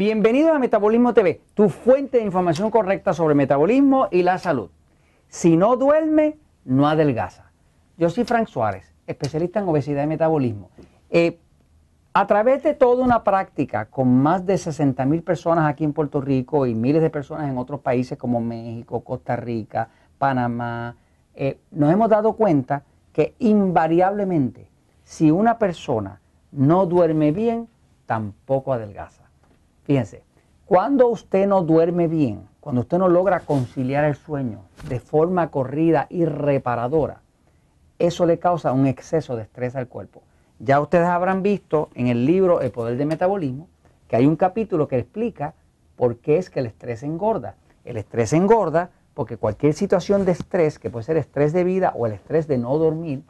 Bienvenido a Metabolismo TV, tu fuente de información correcta sobre metabolismo y la salud. Si no duerme, no adelgaza. Yo soy Frank Suárez, especialista en obesidad y metabolismo. Eh, a través de toda una práctica con más de 60 mil personas aquí en Puerto Rico y miles de personas en otros países como México, Costa Rica, Panamá, eh, nos hemos dado cuenta que invariablemente si una persona no duerme bien, tampoco adelgaza. Fíjense, cuando usted no duerme bien, cuando usted no logra conciliar el sueño de forma corrida y reparadora, eso le causa un exceso de estrés al cuerpo. Ya ustedes habrán visto en el libro El Poder del Metabolismo que hay un capítulo que explica por qué es que el estrés engorda. El estrés engorda porque cualquier situación de estrés, que puede ser estrés de vida o el estrés de no dormir,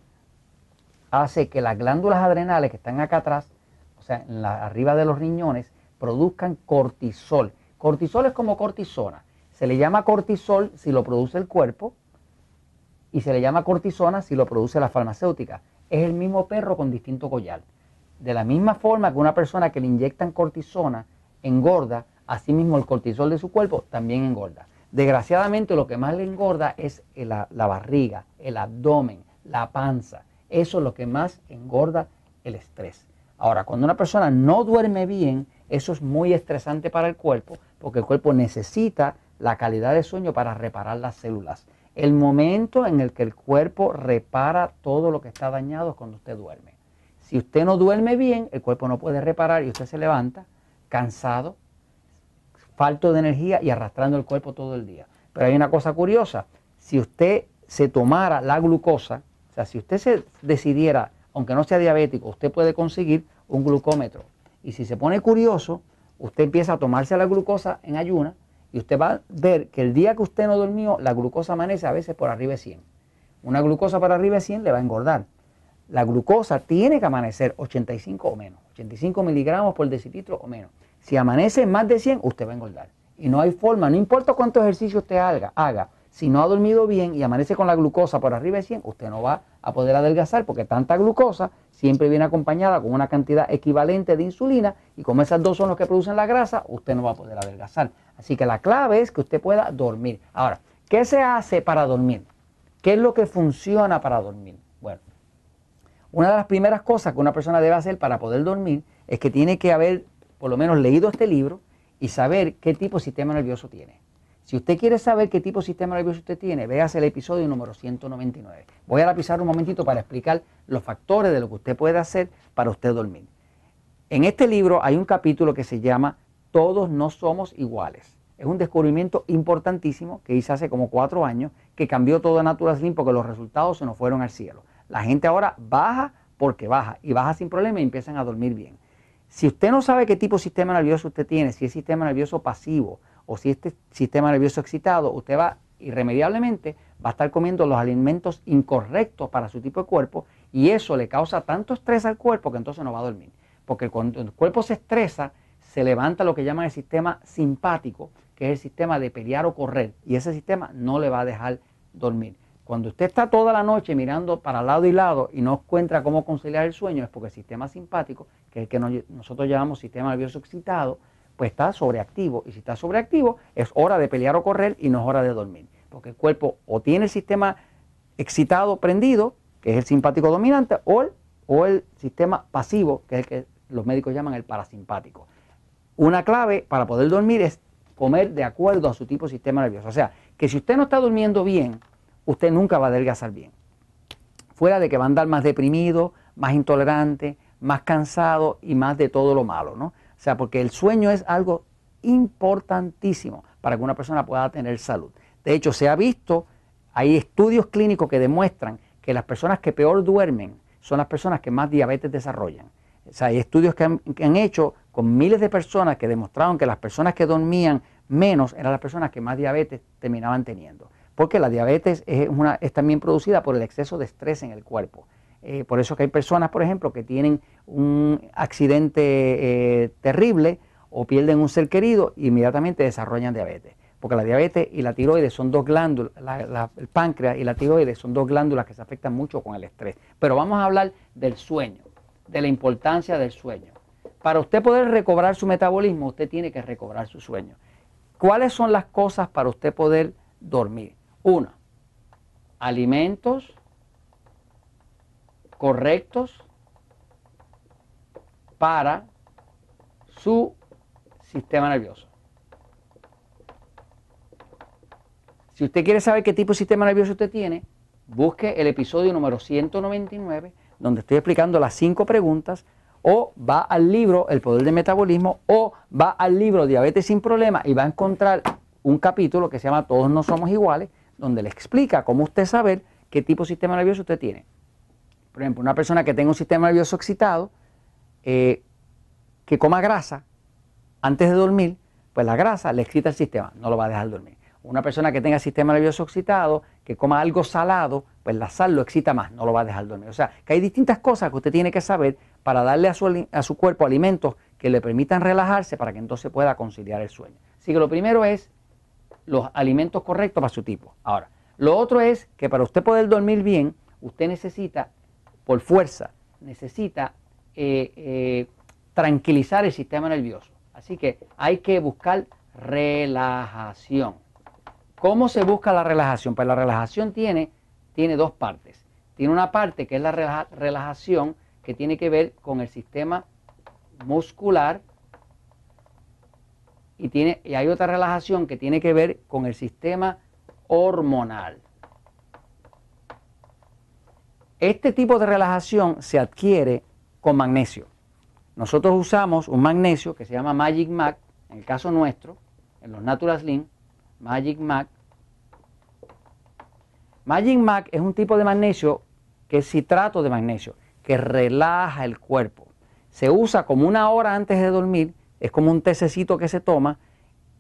hace que las glándulas adrenales que están acá atrás, o sea, arriba de los riñones, produzcan cortisol. Cortisol es como cortisona. Se le llama cortisol si lo produce el cuerpo y se le llama cortisona si lo produce la farmacéutica. Es el mismo perro con distinto collar. De la misma forma que una persona que le inyectan cortisona engorda, asimismo el cortisol de su cuerpo también engorda. Desgraciadamente lo que más le engorda es la, la barriga, el abdomen, la panza. Eso es lo que más engorda el estrés. Ahora, cuando una persona no duerme bien, eso es muy estresante para el cuerpo porque el cuerpo necesita la calidad de sueño para reparar las células. El momento en el que el cuerpo repara todo lo que está dañado es cuando usted duerme. Si usted no duerme bien, el cuerpo no puede reparar y usted se levanta cansado, falto de energía y arrastrando el cuerpo todo el día. Pero hay una cosa curiosa, si usted se tomara la glucosa, o sea, si usted se decidiera, aunque no sea diabético, usted puede conseguir un glucómetro y si se pone curioso, usted empieza a tomarse la glucosa en ayuna y usted va a ver que el día que usted no durmió, la glucosa amanece a veces por arriba de 100. Una glucosa por arriba de 100 le va a engordar. La glucosa tiene que amanecer 85 o menos, 85 miligramos por decilitro o menos. Si amanece más de 100, usted va a engordar. Y no hay forma, no importa cuánto ejercicio usted haga, haga si no ha dormido bien y amanece con la glucosa por arriba de 100, usted no va a poder adelgazar porque tanta glucosa siempre viene acompañada con una cantidad equivalente de insulina y como esas dos son los que producen la grasa, usted no va a poder adelgazar. Así que la clave es que usted pueda dormir. Ahora, ¿qué se hace para dormir? ¿Qué es lo que funciona para dormir? Bueno, una de las primeras cosas que una persona debe hacer para poder dormir es que tiene que haber por lo menos leído este libro y saber qué tipo de sistema nervioso tiene. Si usted quiere saber qué tipo de sistema nervioso usted tiene, véase el episodio número 199. Voy a lapizar un momentito para explicar los factores de lo que usted puede hacer para usted dormir. En este libro hay un capítulo que se llama Todos no somos iguales. Es un descubrimiento importantísimo que hice hace como cuatro años que cambió todo a Natural Slim porque los resultados se nos fueron al cielo. La gente ahora baja porque baja y baja sin problema y empiezan a dormir bien. Si usted no sabe qué tipo de sistema nervioso usted tiene, si es sistema nervioso pasivo, o si este sistema nervioso excitado, usted va irremediablemente, va a estar comiendo los alimentos incorrectos para su tipo de cuerpo y eso le causa tanto estrés al cuerpo que entonces no va a dormir. Porque cuando el cuerpo se estresa, se levanta lo que llaman el sistema simpático, que es el sistema de pelear o correr, y ese sistema no le va a dejar dormir. Cuando usted está toda la noche mirando para lado y lado y no encuentra cómo conciliar el sueño, es porque el sistema simpático, que es el que nosotros llamamos sistema nervioso excitado, pues está sobreactivo. Y si está sobreactivo, es hora de pelear o correr y no es hora de dormir. Porque el cuerpo o tiene el sistema excitado prendido, que es el simpático dominante, o el, o el sistema pasivo, que es el que los médicos llaman el parasimpático. Una clave para poder dormir es comer de acuerdo a su tipo de sistema nervioso. O sea, que si usted no está durmiendo bien, usted nunca va a adelgazar bien. Fuera de que va a andar más deprimido, más intolerante, más cansado y más de todo lo malo, ¿no? O sea, porque el sueño es algo importantísimo para que una persona pueda tener salud. De hecho, se ha visto, hay estudios clínicos que demuestran que las personas que peor duermen son las personas que más diabetes desarrollan. O sea, hay estudios que han, hecho con miles de personas que demostraron que las personas que dormían menos eran las personas que más diabetes terminaban teniendo. Porque la diabetes es, también producida por el exceso de estrés en el cuerpo. Eh, por eso que hay personas, por ejemplo, que tienen un accidente eh, terrible o pierden un ser querido e inmediatamente desarrollan diabetes. Porque la diabetes y la tiroides son dos glándulas, el páncreas y la tiroides son dos glándulas que se afectan mucho con el estrés. Pero vamos a hablar del sueño, de la importancia del sueño. para usted poder recobrar su metabolismo, usted tiene que recobrar su sueño. ¿Cuáles son las cosas para usted poder dormir? Una, alimentos correctos para su sistema nervioso. Si usted quiere saber qué tipo de sistema nervioso usted tiene, busque el episodio número 199, donde estoy explicando las cinco preguntas, o va al libro El Poder del Metabolismo, o va al libro Diabetes sin Problemas y va a encontrar un capítulo que se llama Todos no somos iguales, donde le explica cómo usted saber qué tipo de sistema nervioso usted tiene. Por ejemplo, una persona que tenga un sistema nervioso excitado, eh, que coma grasa antes de dormir, pues la grasa le excita el sistema, no lo va a dejar dormir. Una persona que tenga sistema nervioso excitado, que coma algo salado, pues la sal lo excita más, no lo va a dejar dormir. O sea, que hay distintas cosas que usted tiene que saber para darle a su, a su cuerpo alimentos que le permitan relajarse para que entonces pueda conciliar el sueño. Así que lo primero es los alimentos correctos para su tipo. Ahora, lo otro es que para usted poder dormir bien, usted necesita, por fuerza, necesita eh, eh, tranquilizar el sistema nervioso. Así que hay que buscar relajación. ¿Cómo se busca la relajación? Pues la relajación tiene, tiene dos partes. Tiene una parte que es la relajación que tiene que ver con el sistema muscular y, tiene, y hay otra relajación que tiene que ver con el sistema hormonal. Este tipo de relajación se adquiere con magnesio. Nosotros usamos un magnesio que se llama Magic Mac, en el caso nuestro, en los Natural Slim, Magic Mac. Magic Mac es un tipo de magnesio que es citrato de magnesio, que relaja el cuerpo. Se usa como una hora antes de dormir, es como un tececito que se toma,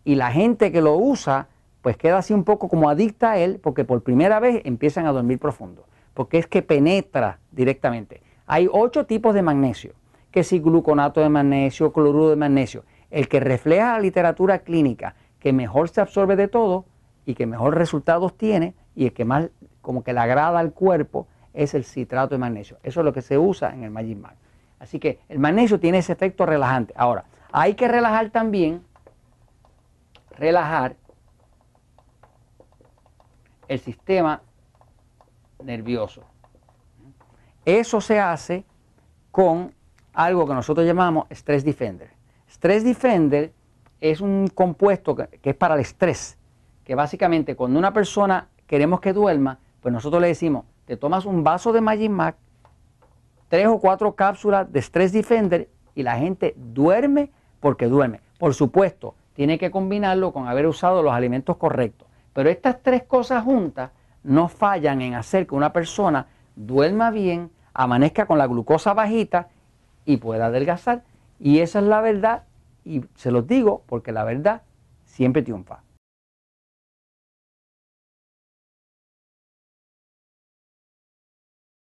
y la gente que lo usa, pues queda así un poco como adicta a él, porque por primera vez empiezan a dormir profundo, porque es que penetra directamente. Hay ocho tipos de magnesio, que si gluconato de magnesio, cloruro de magnesio. El que refleja la literatura clínica que mejor se absorbe de todo y que mejor resultados tiene y el que más como que le agrada al cuerpo es el citrato de magnesio. Eso es lo que se usa en el Magic Mag. Así que el magnesio tiene ese efecto relajante. Ahora, hay que relajar también, relajar el sistema nervioso. Eso se hace con algo que nosotros llamamos Stress Defender. Stress Defender es un compuesto que, es para el estrés, que básicamente cuando una persona queremos que duerma, pues nosotros le decimos, te tomas un vaso de Magic Mac, tres o cuatro cápsulas de Stress Defender y la gente duerme porque duerme. Por supuesto, tiene que combinarlo con haber usado los alimentos correctos. Pero estas tres cosas juntas no fallan en hacer que una persona duerma bien, amanezca con la glucosa bajita y pueda adelgazar. Y esa es la verdad y se los digo porque la verdad siempre triunfa.